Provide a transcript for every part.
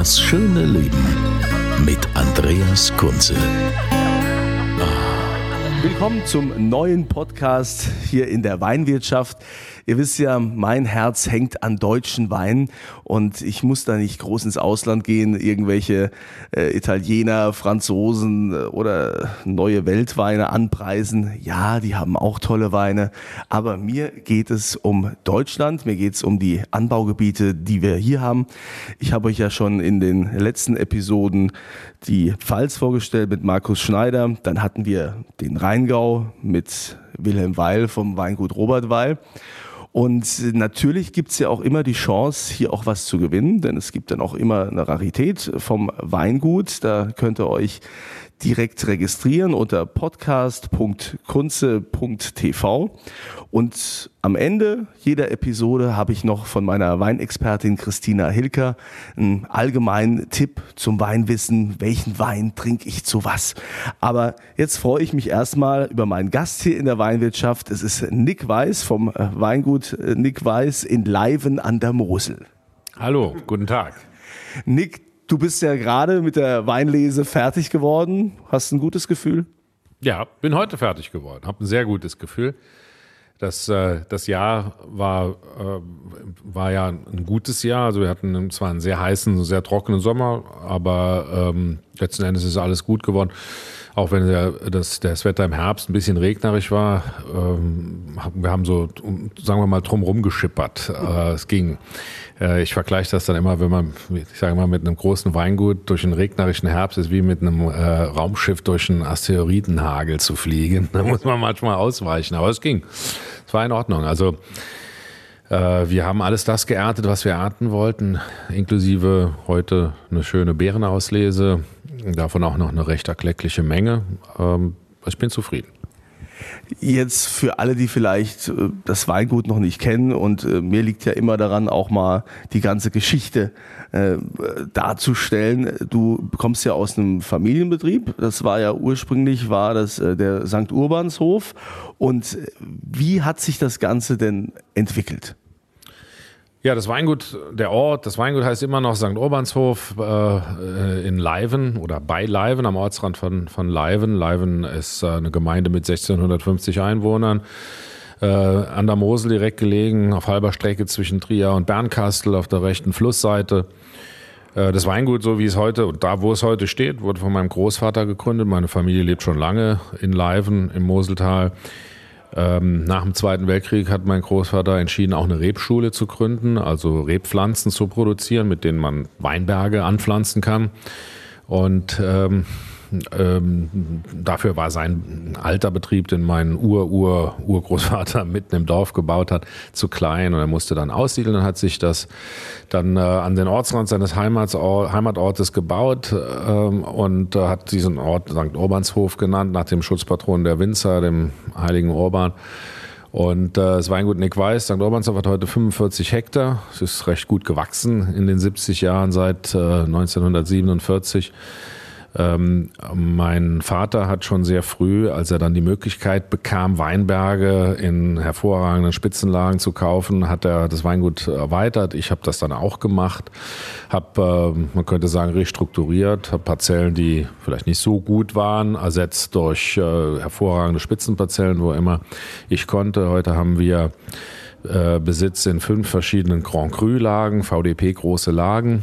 Das schöne Leben mit Andreas Kunze. Willkommen zum neuen Podcast hier in der Weinwirtschaft. Ihr wisst ja, mein Herz hängt an deutschen Weinen und ich muss da nicht groß ins Ausland gehen, irgendwelche äh, Italiener, Franzosen äh, oder neue Weltweine anpreisen. Ja, die haben auch tolle Weine, aber mir geht es um Deutschland, mir geht es um die Anbaugebiete, die wir hier haben. Ich habe euch ja schon in den letzten Episoden die Pfalz vorgestellt mit Markus Schneider, dann hatten wir den Rheingau mit Wilhelm Weil vom Weingut Robert Weil. Und natürlich gibt's ja auch immer die Chance, hier auch was zu gewinnen, denn es gibt dann auch immer eine Rarität vom Weingut. Da könnt ihr euch direkt registrieren unter podcast.kunze.tv. Und am Ende jeder Episode habe ich noch von meiner Weinexpertin Christina Hilker einen allgemeinen Tipp zum Weinwissen. Welchen Wein trinke ich zu was? Aber jetzt freue ich mich erstmal über meinen Gast hier in der Weinwirtschaft. Es ist Nick Weiß vom Weingut Nick Weiß in Leiven an der Mosel. Hallo, guten Tag. Nick, Du bist ja gerade mit der Weinlese fertig geworden. Hast ein gutes Gefühl? Ja, bin heute fertig geworden. Habe ein sehr gutes Gefühl. Das, äh, das Jahr war, äh, war ja ein gutes Jahr. Also wir hatten zwar einen sehr heißen, sehr trockenen Sommer, aber ähm, letzten Endes ist alles gut geworden. Auch wenn der, das, das Wetter im Herbst ein bisschen regnerisch war, ähm, wir haben so, sagen wir mal, drumherum geschippert. Äh, es ging. Äh, ich vergleiche das dann immer, wenn man, ich sage mal, mit einem großen Weingut durch einen regnerischen Herbst ist wie mit einem äh, Raumschiff durch einen Asteroidenhagel zu fliegen. Da muss man manchmal ausweichen, aber es ging. Es war in Ordnung. Also äh, wir haben alles das geerntet, was wir ernten wollten, inklusive heute eine schöne Beerenauslese, davon auch noch eine recht erkleckliche Menge. Ähm, ich bin zufrieden. Jetzt für alle, die vielleicht äh, das Weingut noch nicht kennen und äh, mir liegt ja immer daran, auch mal die ganze Geschichte äh, darzustellen. Du kommst ja aus einem Familienbetrieb. Das war ja ursprünglich war das äh, der St. Urbanshof. Und wie hat sich das Ganze denn entwickelt? Ja, das Weingut, der Ort, das Weingut heißt immer noch St. Urbanshof äh, in Leiven oder bei Leiven, am Ortsrand von, von Leiven. Leiven ist äh, eine Gemeinde mit 1650 Einwohnern. Äh, an der Mosel direkt gelegen, auf halber Strecke zwischen Trier und Bernkastel auf der rechten Flussseite. Äh, das Weingut, so wie es heute und da, wo es heute steht, wurde von meinem Großvater gegründet. Meine Familie lebt schon lange in Leiven im Moseltal. Ähm, nach dem Zweiten Weltkrieg hat mein Großvater entschieden, auch eine Rebschule zu gründen, also Rebpflanzen zu produzieren, mit denen man Weinberge anpflanzen kann. Und ähm, ähm, dafür war sein alter Betrieb, den mein Ur-Ur-Urgroßvater mitten im Dorf gebaut hat, zu klein und er musste dann aussiedeln und hat sich das dann äh, an den Ortsrand seines Heimatortes gebaut ähm, und äh, hat diesen Ort St. Urbanshof genannt, nach dem Schutzpatron der Winzer, dem heiligen Urban. Und äh, das Weingut Nick Weiß, St. Urbanshof hat heute 45 Hektar. Es ist recht gut gewachsen in den 70 Jahren seit äh, 1947. Ähm, mein Vater hat schon sehr früh, als er dann die Möglichkeit bekam, Weinberge in hervorragenden Spitzenlagen zu kaufen, hat er das Weingut erweitert. Ich habe das dann auch gemacht, habe, äh, man könnte sagen, restrukturiert, habe Parzellen, die vielleicht nicht so gut waren, ersetzt durch äh, hervorragende Spitzenparzellen, wo immer ich konnte. Heute haben wir äh, Besitz in fünf verschiedenen Grand Cru-Lagen, VDP große Lagen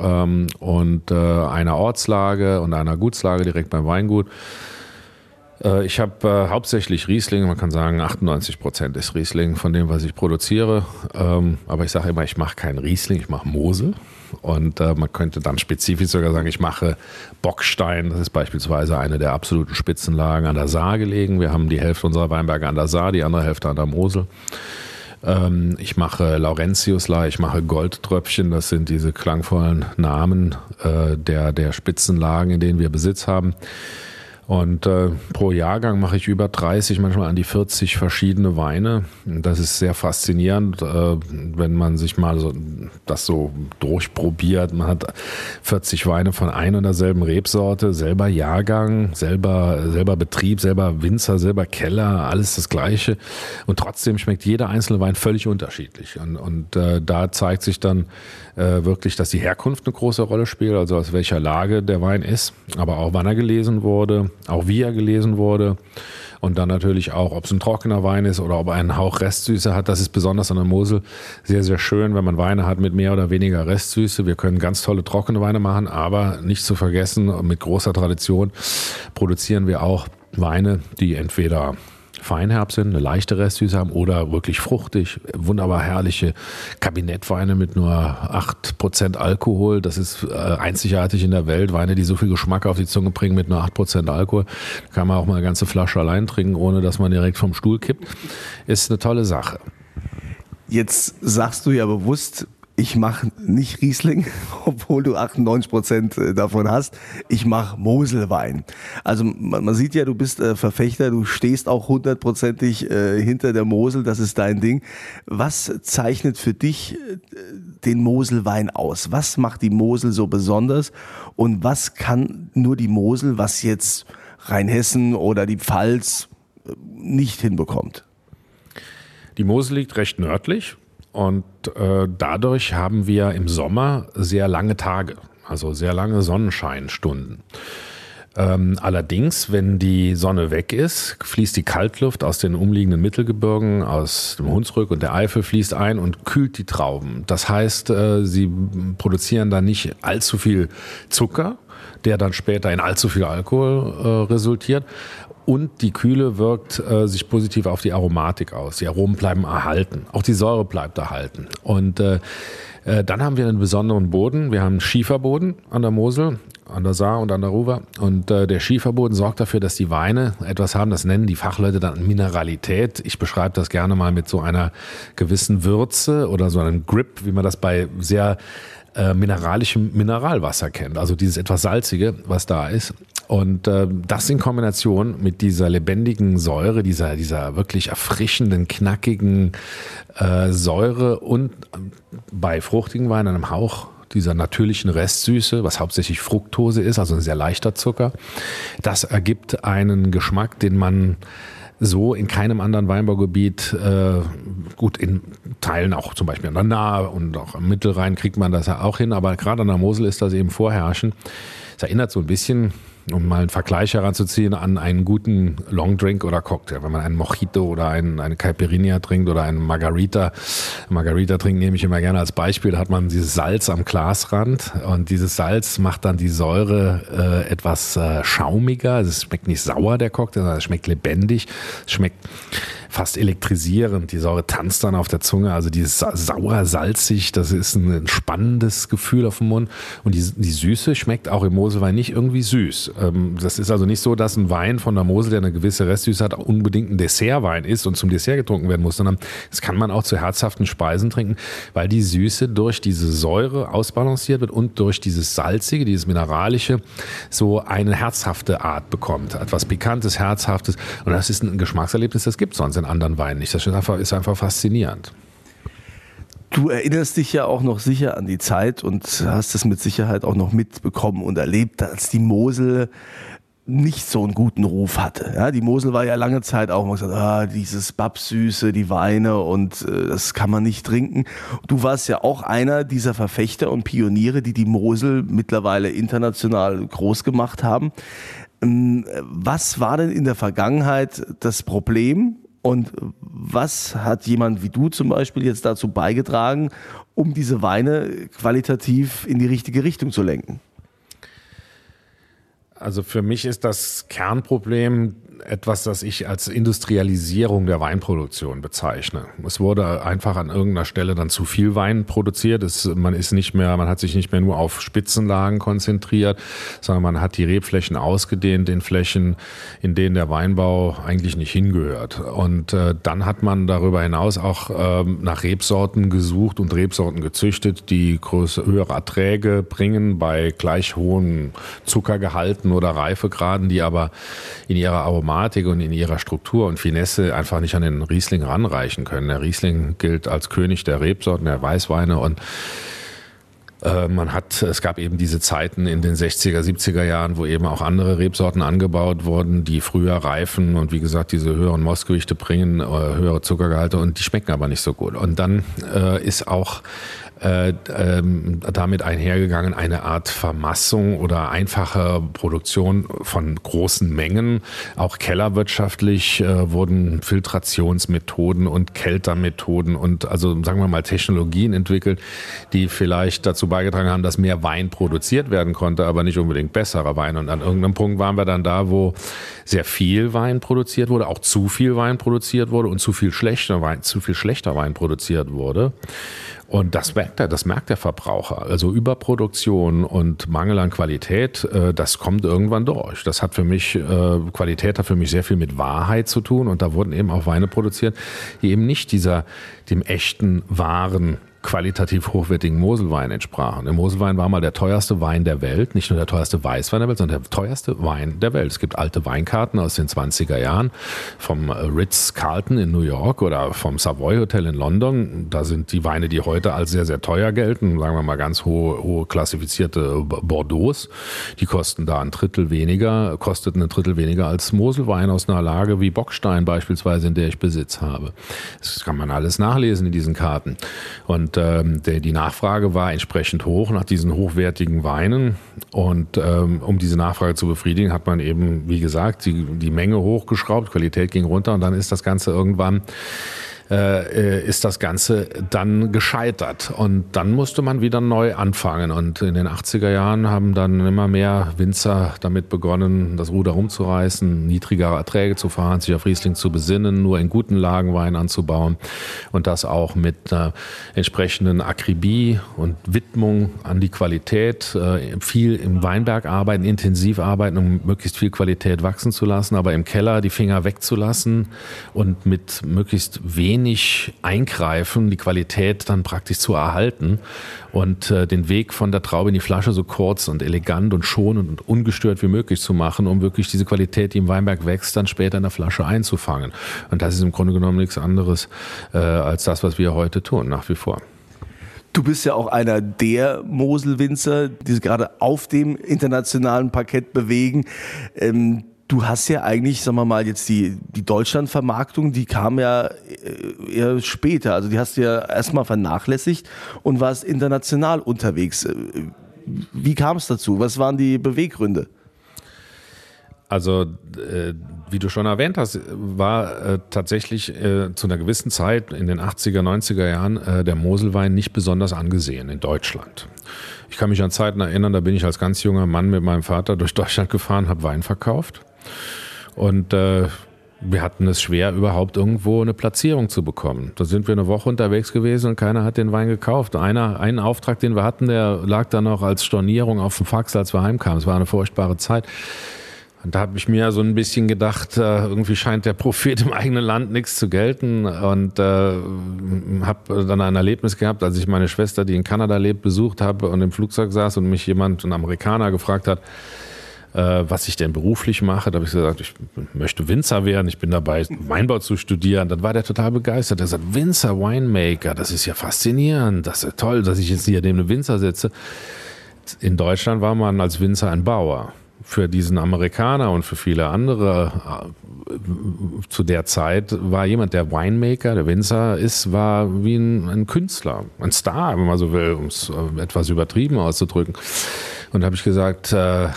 ähm, und äh, einer Ortslage und einer Gutslage direkt beim Weingut. Äh, ich habe äh, hauptsächlich Riesling, man kann sagen 98 Prozent ist Riesling von dem, was ich produziere. Ähm, aber ich sage immer, ich mache keinen Riesling, ich mache Mosel. Und äh, man könnte dann spezifisch sogar sagen, ich mache Bockstein. Das ist beispielsweise eine der absoluten Spitzenlagen an der Saar gelegen. Wir haben die Hälfte unserer Weinberge an der Saar, die andere Hälfte an der Mosel. Ähm, ich mache Laurentiusla, ich mache Goldtröpfchen. Das sind diese klangvollen Namen äh, der, der Spitzenlagen, in denen wir Besitz haben. Und äh, pro Jahrgang mache ich über 30, manchmal an die 40 verschiedene Weine. Das ist sehr faszinierend, äh, wenn man sich mal so, das so durchprobiert. Man hat 40 Weine von ein und derselben Rebsorte, selber Jahrgang, selber, selber Betrieb, selber Winzer, selber Keller, alles das Gleiche. Und trotzdem schmeckt jeder einzelne Wein völlig unterschiedlich. Und, und äh, da zeigt sich dann äh, wirklich, dass die Herkunft eine große Rolle spielt, also aus welcher Lage der Wein ist, aber auch wann er gelesen wurde auch wie er gelesen wurde. Und dann natürlich auch, ob es ein trockener Wein ist oder ob er einen Hauch Restsüße hat. Das ist besonders an der Mosel sehr, sehr schön, wenn man Weine hat mit mehr oder weniger Restsüße. Wir können ganz tolle trockene Weine machen, aber nicht zu vergessen, mit großer Tradition produzieren wir auch Weine, die entweder Feinherb sind, eine leichte Restsüße haben oder wirklich fruchtig, wunderbar herrliche Kabinettweine mit nur 8% Alkohol. Das ist äh, einzigartig in der Welt. Weine, die so viel Geschmack auf die Zunge bringen mit nur 8% Alkohol. Da kann man auch mal eine ganze Flasche allein trinken, ohne dass man direkt vom Stuhl kippt. Ist eine tolle Sache. Jetzt sagst du ja bewusst, ich mache nicht Riesling, obwohl du 98 Prozent äh, davon hast. Ich mache Moselwein. Also man, man, sieht ja, du bist äh, Verfechter, du stehst auch hundertprozentig äh, hinter der Mosel, das ist dein Ding. Was zeichnet für dich äh, den Moselwein aus? Was macht die Mosel so besonders? Und was kann nur die Mosel, was jetzt Rheinhessen oder die Pfalz äh, nicht hinbekommt? Die Mosel liegt recht nördlich und äh, dadurch haben wir im Sommer sehr lange Tage, also sehr lange Sonnenscheinstunden. Ähm, allerdings, wenn die Sonne weg ist, fließt die Kaltluft aus den umliegenden Mittelgebirgen, aus dem Hunsrück und der Eifel fließt ein und kühlt die Trauben. Das heißt, äh, sie produzieren dann nicht allzu viel Zucker, der dann später in allzu viel Alkohol äh, resultiert und die Kühle wirkt äh, sich positiv auf die Aromatik aus. Die Aromen bleiben erhalten. Auch die Säure bleibt erhalten. Und äh, äh, dann haben wir einen besonderen Boden. Wir haben Schieferboden an der Mosel, an der Saar und an der Ruwer. Und äh, der Schieferboden sorgt dafür, dass die Weine etwas haben, das nennen die Fachleute dann Mineralität. Ich beschreibe das gerne mal mit so einer gewissen Würze oder so einem Grip, wie man das bei sehr äh, mineralischem Mineralwasser kennt. Also dieses etwas salzige, was da ist. Und äh, das in Kombination mit dieser lebendigen Säure, dieser, dieser wirklich erfrischenden, knackigen äh, Säure und bei fruchtigen Weinen einem Hauch dieser natürlichen Restsüße, was hauptsächlich Fructose ist, also ein sehr leichter Zucker. Das ergibt einen Geschmack, den man so in keinem anderen Weinbaugebiet, äh, gut, in Teilen auch zum Beispiel an der Nahe und auch am Mittelrhein kriegt man das ja auch hin, aber gerade an der Mosel ist das eben vorherrschend. Es erinnert so ein bisschen um mal einen Vergleich heranzuziehen, an einen guten Longdrink oder Cocktail. Wenn man einen Mojito oder einen, eine Caipirinha trinkt oder einen Margarita. Margarita trinken nehme ich immer gerne als Beispiel. Da hat man dieses Salz am Glasrand und dieses Salz macht dann die Säure äh, etwas äh, schaumiger. Also es schmeckt nicht sauer, der Cocktail, sondern es schmeckt lebendig. Es schmeckt fast elektrisierend. Die Säure tanzt dann auf der Zunge. Also dieses sauer, salzig, das ist ein spannendes Gefühl auf dem Mund. Und die, die Süße schmeckt auch im Moselwein nicht irgendwie süß. Ähm, das ist also nicht so, dass ein Wein von der Mosel, der eine gewisse Restsüße hat, unbedingt ein Dessertwein ist und zum Dessert getrunken werden muss, sondern das kann man auch zu herzhaften Speisen trinken, weil die Süße durch diese Säure ausbalanciert wird und durch dieses Salzige, dieses Mineralische, so eine herzhafte Art bekommt. Etwas Pikantes, Herzhaftes. Und das ist ein Geschmackserlebnis, das gibt es sonst in anderen Weinen nicht. Das ist einfach, ist einfach faszinierend. Du erinnerst dich ja auch noch sicher an die Zeit und hast es mit Sicherheit auch noch mitbekommen und erlebt, als die Mosel nicht so einen guten Ruf hatte. Ja, die Mosel war ja lange Zeit auch mal gesagt, ah, dieses Babsüße, die Weine und äh, das kann man nicht trinken. Du warst ja auch einer dieser Verfechter und Pioniere, die die Mosel mittlerweile international groß gemacht haben. Ähm, was war denn in der Vergangenheit das Problem und was hat jemand wie du zum Beispiel jetzt dazu beigetragen, um diese Weine qualitativ in die richtige Richtung zu lenken? Also für mich ist das Kernproblem etwas, das ich als Industrialisierung der Weinproduktion bezeichne. Es wurde einfach an irgendeiner Stelle dann zu viel Wein produziert. Es, man ist nicht mehr, man hat sich nicht mehr nur auf Spitzenlagen konzentriert, sondern man hat die Rebflächen ausgedehnt in Flächen, in denen der Weinbau eigentlich nicht hingehört. Und äh, dann hat man darüber hinaus auch ähm, nach Rebsorten gesucht und Rebsorten gezüchtet, die größere, höhere Erträge bringen bei gleich hohen Zuckergehalten oder Reifegraden, die aber in ihrer Aromatik Aromatik und in ihrer Struktur und Finesse einfach nicht an den Riesling ranreichen können. Der Riesling gilt als König der Rebsorten, der Weißweine und äh, man hat, es gab eben diese Zeiten in den 60er, 70er Jahren, wo eben auch andere Rebsorten angebaut wurden, die früher reifen und wie gesagt diese höheren Mostgewichte bringen, äh, höhere Zuckergehalte und die schmecken aber nicht so gut. Und dann äh, ist auch äh, ähm, damit einhergegangen eine Art Vermassung oder einfache Produktion von großen Mengen. Auch kellerwirtschaftlich äh, wurden Filtrationsmethoden und Kältermethoden und also sagen wir mal Technologien entwickelt, die vielleicht dazu beigetragen haben, dass mehr Wein produziert werden konnte, aber nicht unbedingt besserer Wein. Und an irgendeinem Punkt waren wir dann da, wo sehr viel Wein produziert wurde, auch zu viel Wein produziert wurde und zu viel schlechter Wein, zu viel schlechter Wein produziert wurde. Und das merkt er, das merkt der Verbraucher. Also Überproduktion und Mangel an Qualität, äh, das kommt irgendwann durch. Das hat für mich, äh, Qualität hat für mich sehr viel mit Wahrheit zu tun. Und da wurden eben auch Weine produziert, die eben nicht dieser, dem echten, wahren qualitativ hochwertigen Moselwein entsprachen. Der Moselwein war mal der teuerste Wein der Welt, nicht nur der teuerste Weißwein der Welt, sondern der teuerste Wein der Welt. Es gibt alte Weinkarten aus den 20er Jahren vom Ritz-Carlton in New York oder vom Savoy Hotel in London. Da sind die Weine, die heute als sehr, sehr teuer gelten, sagen wir mal ganz hohe, hohe klassifizierte Bordeaux, die kosten da ein Drittel weniger, kosteten ein Drittel weniger als Moselwein aus einer Lage wie Bockstein beispielsweise, in der ich Besitz habe. Das kann man alles nachlesen in diesen Karten. Und ähm, der, die Nachfrage war entsprechend hoch nach diesen hochwertigen Weinen. Und ähm, um diese Nachfrage zu befriedigen, hat man eben, wie gesagt, die, die Menge hochgeschraubt, Qualität ging runter und dann ist das Ganze irgendwann äh, ist das Ganze dann gescheitert. Und dann musste man wieder neu anfangen. Und in den 80er Jahren haben dann immer mehr Winzer damit begonnen, das Ruder rumzureißen, niedrigere Erträge zu fahren, sich auf Riesling zu besinnen, nur in guten Lagen Wein anzubauen und das auch mit äh, entsprechenden Akribie und Widmung an die Qualität, äh, viel im Weinberg arbeiten, intensiv arbeiten, um möglichst viel Qualität wachsen zu lassen, aber im Keller die Finger wegzulassen und mit möglichst wenig wenig eingreifen, die Qualität dann praktisch zu erhalten und äh, den Weg von der Traube in die Flasche so kurz und elegant und schonend und ungestört wie möglich zu machen, um wirklich diese Qualität, die im Weinberg wächst, dann später in der Flasche einzufangen. Und das ist im Grunde genommen nichts anderes äh, als das, was wir heute tun, nach wie vor. Du bist ja auch einer der Moselwinzer, die sich gerade auf dem internationalen Parkett bewegen. Ähm, du hast ja eigentlich, sagen wir mal, jetzt die, die Deutschlandvermarktung, die kam ja äh, eher später. Also die hast du ja erstmal vernachlässigt und warst international unterwegs. Äh, wie kam es dazu? Was waren die Beweggründe? Also, äh, wie du schon erwähnt hast, war äh, tatsächlich äh, zu einer gewissen Zeit in den 80er, 90er Jahren äh, der Moselwein nicht besonders angesehen in Deutschland. Ich kann mich an Zeiten erinnern, da bin ich als ganz junger Mann mit meinem Vater durch Deutschland gefahren, habe Wein verkauft. Und äh, wir hatten es schwer, überhaupt irgendwo eine Platzierung zu bekommen. Da sind wir eine Woche unterwegs gewesen und keiner hat den Wein gekauft. Einer, einen Auftrag, den wir hatten, der lag dann noch als Stornierung auf dem Fax, als wir heimkamen. Es war eine furchtbare Zeit. Und da habe ich mir so ein bisschen gedacht, äh, irgendwie scheint der Prophet im eigenen Land nichts zu gelten. Und äh, habe dann ein Erlebnis gehabt, als ich meine Schwester, die in Kanada lebt, besucht habe und im Flugzeug saß und mich jemand, ein Amerikaner, gefragt hat, was ich denn beruflich mache. Da habe ich gesagt, ich möchte Winzer werden, ich bin dabei, Weinbau zu studieren. Dann war der total begeistert. Er sagt, Winzer, Winemaker, das ist ja faszinierend, das ist toll, dass ich jetzt hier neben einem Winzer sitze. In Deutschland war man als Winzer ein Bauer. Für diesen Amerikaner und für viele andere äh, zu der Zeit war jemand, der Winemaker, der Winzer ist, war wie ein, ein Künstler, ein Star, wenn man so will, um es äh, etwas übertrieben auszudrücken. Und da habe ich gesagt, äh,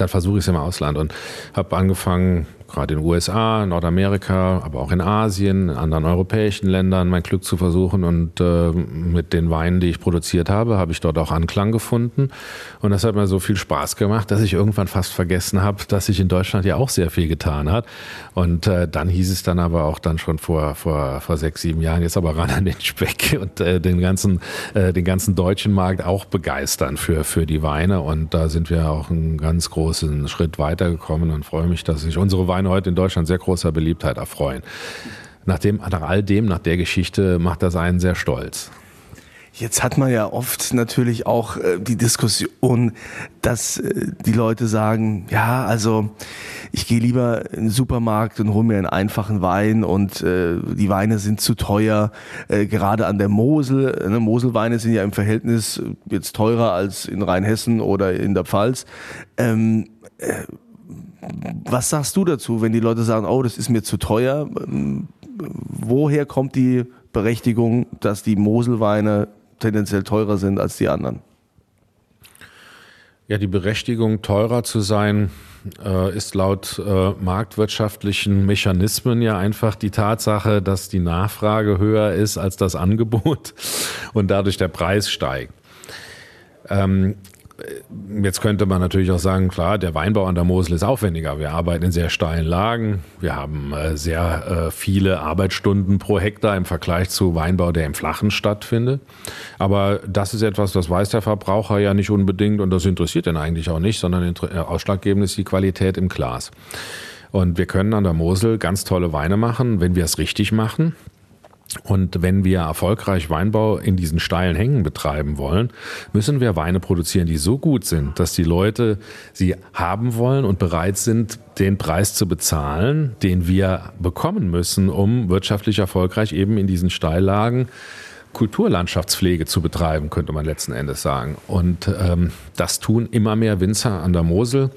dann versuche ich es im Ausland und habe angefangen, gerade in den USA, Nordamerika, aber auch in Asien, in anderen europäischen Ländern mein Glück zu versuchen. Und äh, mit den Weinen, die ich produziert habe, habe ich dort auch Anklang gefunden. Und das hat mir so viel Spaß gemacht, dass ich irgendwann fast vergessen habe, dass sich in Deutschland ja auch sehr viel getan hat. Und äh, dann hieß es dann aber auch dann schon vor, vor, vor sechs, sieben Jahren, jetzt aber ran an den Speck und äh, den, ganzen, äh, den ganzen deutschen Markt auch begeistern für, für die Weine. Und da sind wir auch einen ganz großen Schritt weitergekommen und freue mich, dass sich unsere Weine heute in Deutschland sehr großer Beliebtheit erfreuen. Nach, dem, nach all dem, nach der Geschichte macht das einen sehr stolz. Jetzt hat man ja oft natürlich auch äh, die Diskussion, dass äh, die Leute sagen, ja, also ich gehe lieber in den Supermarkt und hole mir einen einfachen Wein und äh, die Weine sind zu teuer, gerade an der Mosel. Ne, Moselweine sind ja im Verhältnis jetzt teurer als in Rheinhessen oder in der Pfalz. Ähm, äh, was sagst du dazu, wenn die Leute sagen, oh, das ist mir zu teuer? Woher kommt die Berechtigung, dass die Moselweine tendenziell teurer sind als die anderen? Ja, die Berechtigung, teurer zu sein, äh, ist laut äh, marktwirtschaftlichen Mechanismen ja einfach die Tatsache, dass die Nachfrage höher ist als das Angebot und dadurch der Preis steigt. Ähm, Jetzt könnte man natürlich auch sagen, klar, der Weinbau an der Mosel ist aufwendiger. Wir arbeiten in sehr steilen Lagen. Wir haben äh, sehr äh, viele Arbeitsstunden pro Hektar im Vergleich zu Weinbau, der im Flachen stattfindet. Aber das ist etwas, das weiß der Verbraucher ja nicht unbedingt und das interessiert ihn eigentlich auch nicht, sondern äh, ausschlaggebend ist die Qualität im Glas. Und wir können an der Mosel ganz tolle Weine machen, wenn wir es richtig machen. Und wenn wir erfolgreich Weinbau in diesen steilen Hängen betreiben wollen, müssen wir Weine produzieren, die so gut sind, dass die Leute sie haben wollen und bereit sind, den Preis zu bezahlen, den wir bekommen müssen, um wirtschaftlich erfolgreich eben in diesen Steillagen Kulturlandschaftspflege zu betreiben, könnte man letzten Endes sagen. Und ähm, das tun immer mehr Winzer an der Mosel.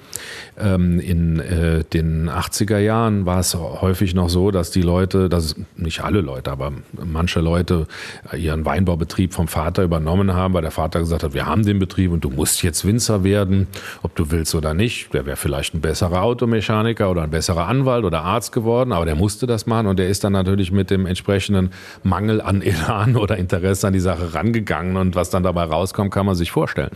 Ähm, in äh, den 80er Jahren war es häufig noch so, dass die Leute, dass nicht alle Leute, aber manche Leute ihren Weinbaubetrieb vom Vater übernommen haben, weil der Vater gesagt hat, wir haben den Betrieb und du musst jetzt Winzer werden, ob du willst oder nicht. Der wäre vielleicht ein besserer Automechaniker oder ein besserer Anwalt oder Arzt geworden, aber der musste das machen und der ist dann natürlich mit dem entsprechenden Mangel an Elan oder Interesse an die Sache rangegangen und was dann dabei rauskommt, kann man sich vorstellen.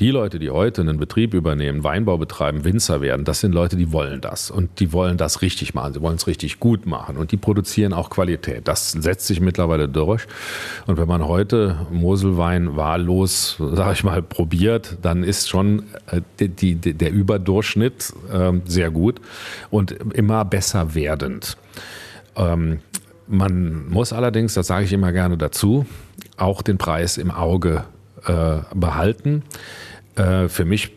Die Leute, die heute einen Betrieb übernehmen, Weinbau betreiben, Winzer werden, das sind Leute, die wollen das. Und die wollen das richtig machen. Sie wollen es richtig gut machen. Und die produzieren auch Qualität. Das setzt sich mittlerweile durch. Und wenn man heute Moselwein wahllos, sage ich mal, probiert, dann ist schon äh, die, die, der Überdurchschnitt äh, sehr gut und immer besser werdend. Ähm, man muss allerdings, das sage ich immer gerne dazu, auch den Preis im Auge äh, behalten. Äh, für mich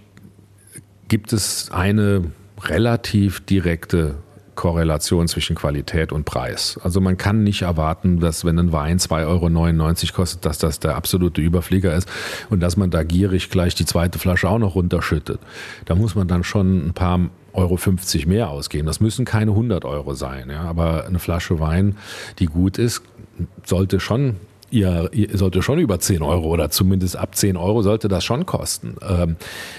gibt es eine relativ direkte Korrelation zwischen Qualität und Preis. Also man kann nicht erwarten, dass wenn ein Wein 2,99 Euro kostet, dass das der absolute Überflieger ist und dass man da gierig gleich die zweite Flasche auch noch runterschüttet. Da muss man dann schon ein paar Euro 50 mehr ausgeben. Das müssen keine 100 Euro sein, ja, aber eine Flasche Wein, die gut ist, sollte schon ihr, ihr sollte schon über 10 Euro oder zumindest ab 10 Euro sollte das schon kosten. Ähm,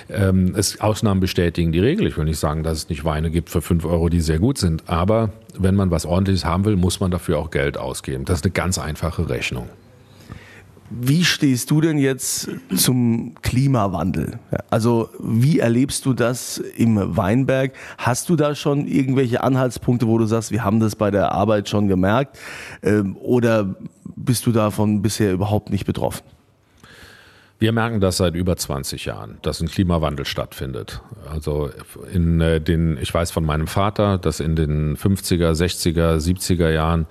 ähm, es, Ausnahmen bestätigen die Regel. Ich will nicht sagen, dass es nicht Weine gibt für 5 Euro, die sehr gut sind, aber wenn man was ordentliches haben will, muss man dafür auch Geld ausgeben. Das ist eine ganz einfache Rechnung. Wie stehst du denn jetzt zum Klimawandel? Also wie erlebst du das im Weinberg? Hast du da schon irgendwelche Anhaltspunkte, wo du sagst, wir haben das bei der Arbeit schon gemerkt? Ähm, oder bist du davon bisher überhaupt nicht betroffen? Wir merken das seit über 20 Jahren, dass ein Klimawandel stattfindet. Also in äh, den, ich weiß von meinem Vater, dass in den 50er, 60er, 70er Jahren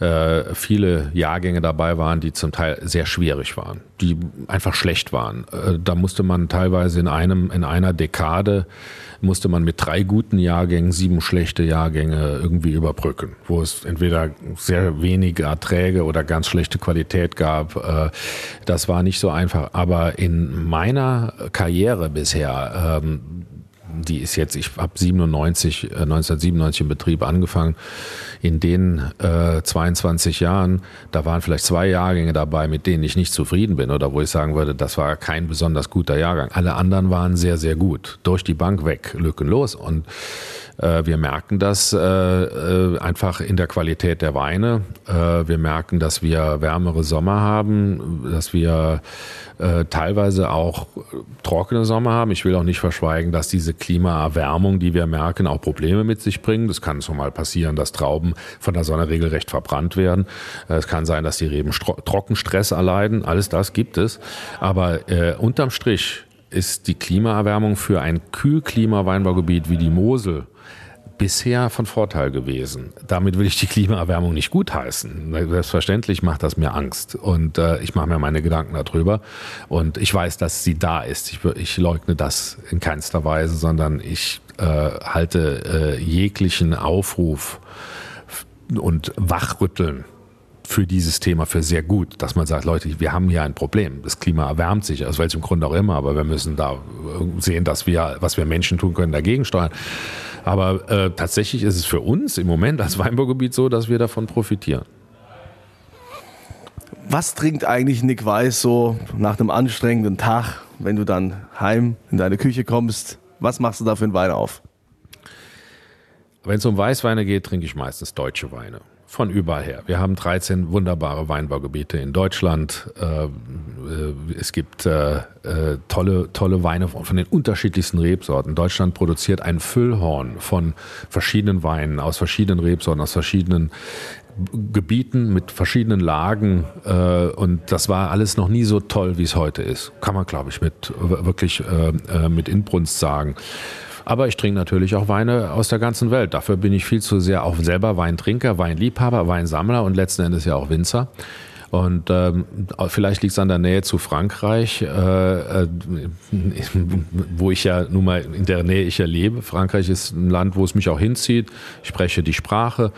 äh, viele Jahrgänge dabei waren, die zum Teil sehr schwierig waren, die einfach schlecht waren. Äh, da musste man teilweise in einem, in einer Dekade musste man mit drei guten Jahrgängen sieben schlechte Jahrgänge irgendwie überbrücken, wo es entweder sehr wenige Erträge oder ganz schlechte Qualität gab. Äh, das war nicht so einfach. Aber in meiner Karriere bisher, ähm, die ist jetzt, ich habe 97, 1997 im Betrieb angefangen, in den äh, 22 Jahren, da waren vielleicht zwei Jahrgänge dabei, mit denen ich nicht zufrieden bin oder wo ich sagen würde, das war kein besonders guter Jahrgang. Alle anderen waren sehr, sehr gut. Durch die Bank weg, lückenlos. Und Äh, wir merken das äh, äh, einfach in der Qualität der Weine. Äh, wir merken, dass wir wärmere Sommer haben, dass wir äh, teilweise auch trockene Sommer haben. Ich will auch nicht verschweigen, dass diese Klimaerwärmung, die wir merken, auch Probleme mit sich bringt. Es kann so mal passieren, dass Trauben von der Sonne regelrecht verbrannt werden. Äh, es kann sein, dass die Reben Trockenstress erleiden. Alles das gibt es. Aber äh, unterm Strich ist die Klimaerwärmung für ein Kühlklima-Weinbaugebiet wie die Mosel bisher von Vorteil gewesen. Damit will ich die Klimaerwärmung nicht gutheißen. Selbstverständlich macht das mir Angst und äh, ich mache mir meine Gedanken darüber und ich weiß, dass sie da ist. Ich, ich leugne das in keinster Weise, sondern ich äh, halte äh, jeglichen Aufruf und Wachrütteln für dieses Thema für sehr gut, dass man sagt, Leute, wir haben hier ein Problem. Das Klima erwärmt sich, aus welchem Grund auch immer, aber wir müssen da sehen, dass wir, was wir Menschen tun können, dagegen steuern. Aber äh, tatsächlich ist es für uns im Moment als Weinbaugebiet so, dass wir davon profitieren. Was trinkt eigentlich Nick Weiß so nach einem anstrengenden Tag, wenn du dann heim in deine Küche kommst? Was machst du da für einen Wein auf? Wenn es um Weißweine geht, trinke ich meistens deutsche Weine von überall her. Wir haben 13 wunderbare Weinbaugebiete in Deutschland. Äh, äh, es gibt äh, tolle, tolle Weine von den unterschiedlichsten Rebsorten. Deutschland produziert ein Füllhorn von verschiedenen Weinen aus verschiedenen Rebsorten, aus verschiedenen Gebieten mit verschiedenen Lagen und das war alles noch nie so toll, wie es heute ist. Kann man, glaube ich, mit wirklich mit Inbrunst sagen. Aber ich trinke natürlich auch Weine aus der ganzen Welt. Dafür bin ich viel zu sehr auch selber Weintrinker, Weinliebhaber, Weinsammler und letzten Endes ja auch Winzer. Und ähm, vielleicht liegt es an der Nähe zu Frankreich, äh, äh, wo ich ja nun mal in der Nähe ich ja lebe. Frankreich ist ein Land, wo es mich auch hinzieht. Ich spreche die Sprache,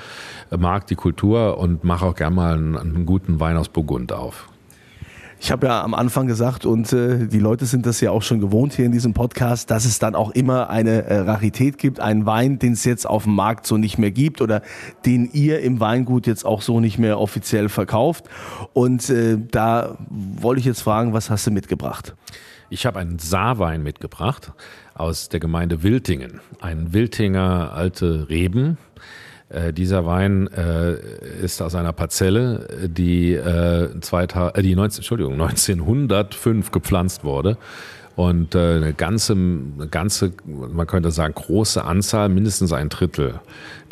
mag die Kultur und mache auch gerne mal einen, einen guten Wein aus Burgund auf. Ich habe ja am Anfang gesagt, und äh, die Leute sind das ja auch schon gewohnt hier in diesem Podcast, dass es dann auch immer eine äh, Rarität gibt, einen Wein, den es jetzt auf dem Markt so nicht mehr gibt oder den ihr im Weingut jetzt auch so nicht mehr offiziell verkauft. Und äh, da wollte ich jetzt fragen, was hast du mitgebracht? Ich habe einen Saarwein mitgebracht aus der Gemeinde Wiltingen. Ein Wiltinger alte Reben äh, dieser Wein äh, ist aus einer Parzelle, die, äh, 2000, äh, die 19, Entschuldigung, 1905 gepflanzt wurde und äh, eine ganze, eine ganze, man könnte sagen, große Anzahl, mindestens ein Drittel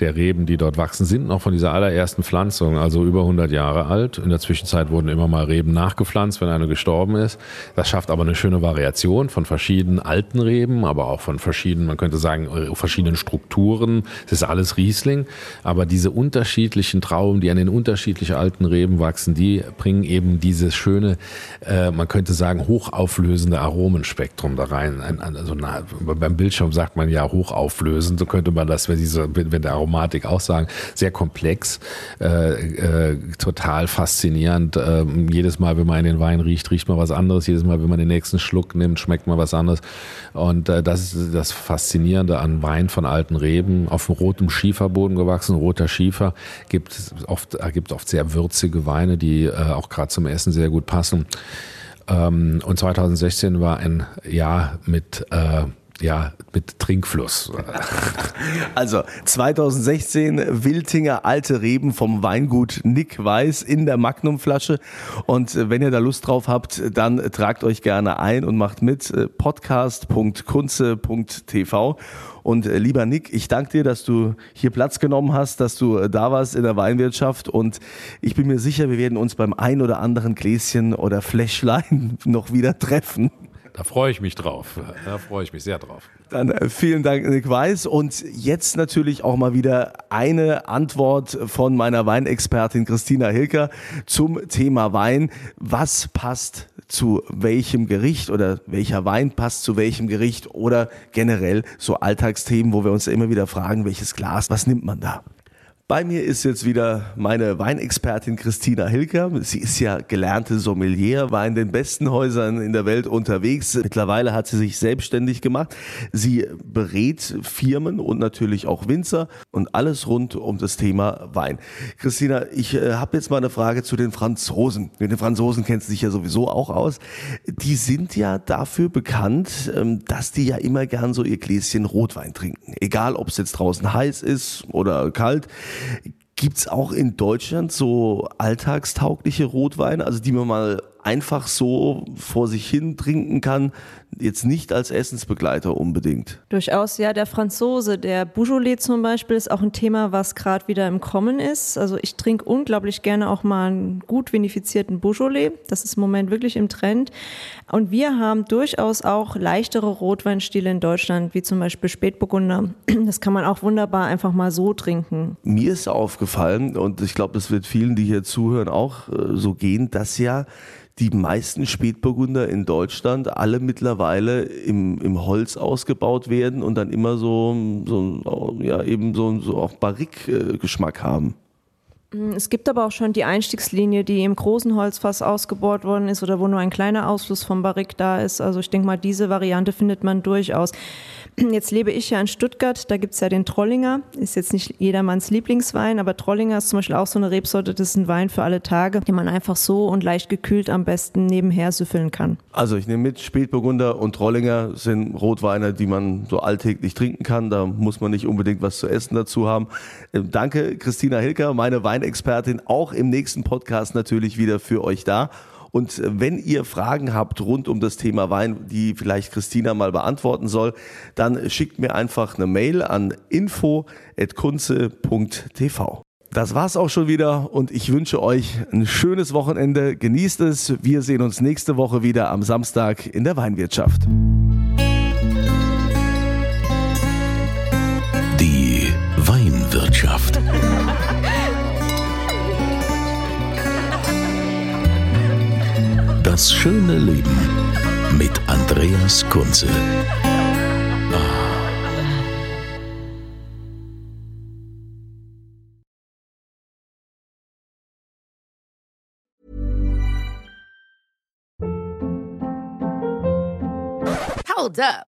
der Reben, die dort wachsen, sind noch von dieser allerersten Pflanzung, also über 100 Jahre alt. In der Zwischenzeit wurden immer mal Reben nachgepflanzt, wenn eine gestorben ist. Das schafft aber eine schöne Variation von verschiedenen alten Reben, aber auch von verschiedenen, man könnte sagen, verschiedenen Strukturen. Es ist alles Riesling, aber diese unterschiedlichen Trauben, die an den unterschiedlichen alten Reben wachsen, die bringen eben dieses schöne, äh, man könnte sagen, hochauflösende Aromenspektrum da rein. Also na, beim Bildschirm sagt man ja hochauflösend, so könnte man das, wenn, diese, wenn der Aromatik auch sagen, sehr komplex, äh, äh, total faszinierend. Äh, jedes Mal, wenn man in den Wein riecht, riecht man was anderes. Jedes Mal, wenn man den nächsten Schluck nimmt, schmeckt man was anderes. Und äh, das ist das Faszinierende an Wein von alten Reben, auf rotem Schieferboden gewachsen. Roter Schiefer gibt oft, ergibt oft sehr würzige Weine, die äh, auch gerade zum Essen sehr gut passen. Ähm, und 2016 war ein Jahr mit äh, ja, mit Trinkfluss. Also 2016 Wiltinger alte Reben vom Weingut Nick Weiß in der Magnumflasche. Und äh, wenn ihr da Lust drauf habt, dann tragt euch gerne ein und macht mit äh, podcast.kunze.tv. Und äh, lieber Nick, ich danke dir, dass du hier Platz genommen hast, dass du da warst in der Weinwirtschaft. Und ich bin mir sicher, wir werden uns beim ein oder anderen Gläschen oder Fläschlein noch wieder treffen. Da freue ich mich drauf. Da freue ich mich sehr drauf. Dann äh, vielen Dank, Nick Weiß. Und jetzt natürlich auch mal wieder eine Antwort von meiner Weinexpertin Christina Hilker zum Thema Wein. Was passt zu welchem Gericht oder welcher Wein passt zu welchem Gericht oder generell so Alltagsthemen, wo wir uns immer wieder fragen, welches Glas, was nimmt man da? Bei mir ist jetzt wieder meine Weinexpertin Christina Hilker. Sie ist ja gelernte Sommelier, war in den besten Häusern in der Welt unterwegs. Mittlerweile hat sie sich selbstständig gemacht. Sie berät Firmen und natürlich auch Winzer und alles rund um das Thema Wein. Christina, ich äh, habe jetzt mal eine Frage zu den Franzosen. Mit den Franzosen kennst du dich ja sowieso auch aus. Die sind ja dafür bekannt, ähm, dass die ja immer gern so ihr Gläschen Rotwein trinken. Egal, ob es jetzt draußen heiß ist oder kalt. Gibt es auch in Deutschland so alltagstaugliche Rotweine, also die man mal einfach so vor sich hin trinken kann, jetzt nicht als Essensbegleiter unbedingt. Durchaus, ja. Der Franzose, der Beaujolais zum Beispiel, ist auch ein Thema, was gerade wieder im Kommen ist. Also ich trinke unglaublich gerne auch mal einen gut vinifizierten Beaujolais. Das ist im Moment wirklich im Trend. Und wir haben durchaus auch leichtere Rotweinstile in Deutschland, wie zum Beispiel Spätburgunder. Das kann man auch wunderbar einfach mal so trinken. Mir ist aufgefallen, und ich glaube, es wird vielen, die hier zuhören, auch äh, so gehen, dass ja die meisten Spätburgunder in Deutschland alle mittlerweile im, im Holz ausgebaut werden und dann immer so, so ja, eben so, so auch Barrique-Geschmack haben. Mm, es gibt aber auch schon die Einstiegslinie, die im großen Holzfass ausgebohrt worden ist oder wo nur ein kleiner Ausfluss vom Barrique da ist. Also ich denke mal, diese Variante findet man durchaus. Jetzt lebe ich ja in Stuttgart, da gibt es ja den Trollinger. Ist jetzt nicht jedermanns Lieblingswein, aber Trollinger ist zum Beispiel auch so eine Rebsorte, das ist ein Wein für alle Tage, den man einfach so und leicht gekühlt am besten nebenher süffeln kann. Also ich nehme mit, Spätburgunder und Trollinger sind Rotweine, die man so alltäglich trinken kann. Da muss man nicht unbedingt was zu essen dazu haben. Ähm, danke, Christina Hilker, meine Weinexpertin, auch im nächsten Podcast natürlich wieder für euch da. Und wenn ihr Fragen habt rund um das Thema Wein, die vielleicht Christina mal beantworten soll, dann schickt mir einfach eine Mail an info.kunze.tv. Das war's auch schon wieder und ich wünsche euch ein schönes Wochenende. Genießt es. Wir sehen uns nächste Woche wieder am Samstag in der Weinwirtschaft. Die Weinwirtschaft. Schöne Leben mit Andreas Kunze. Hold up.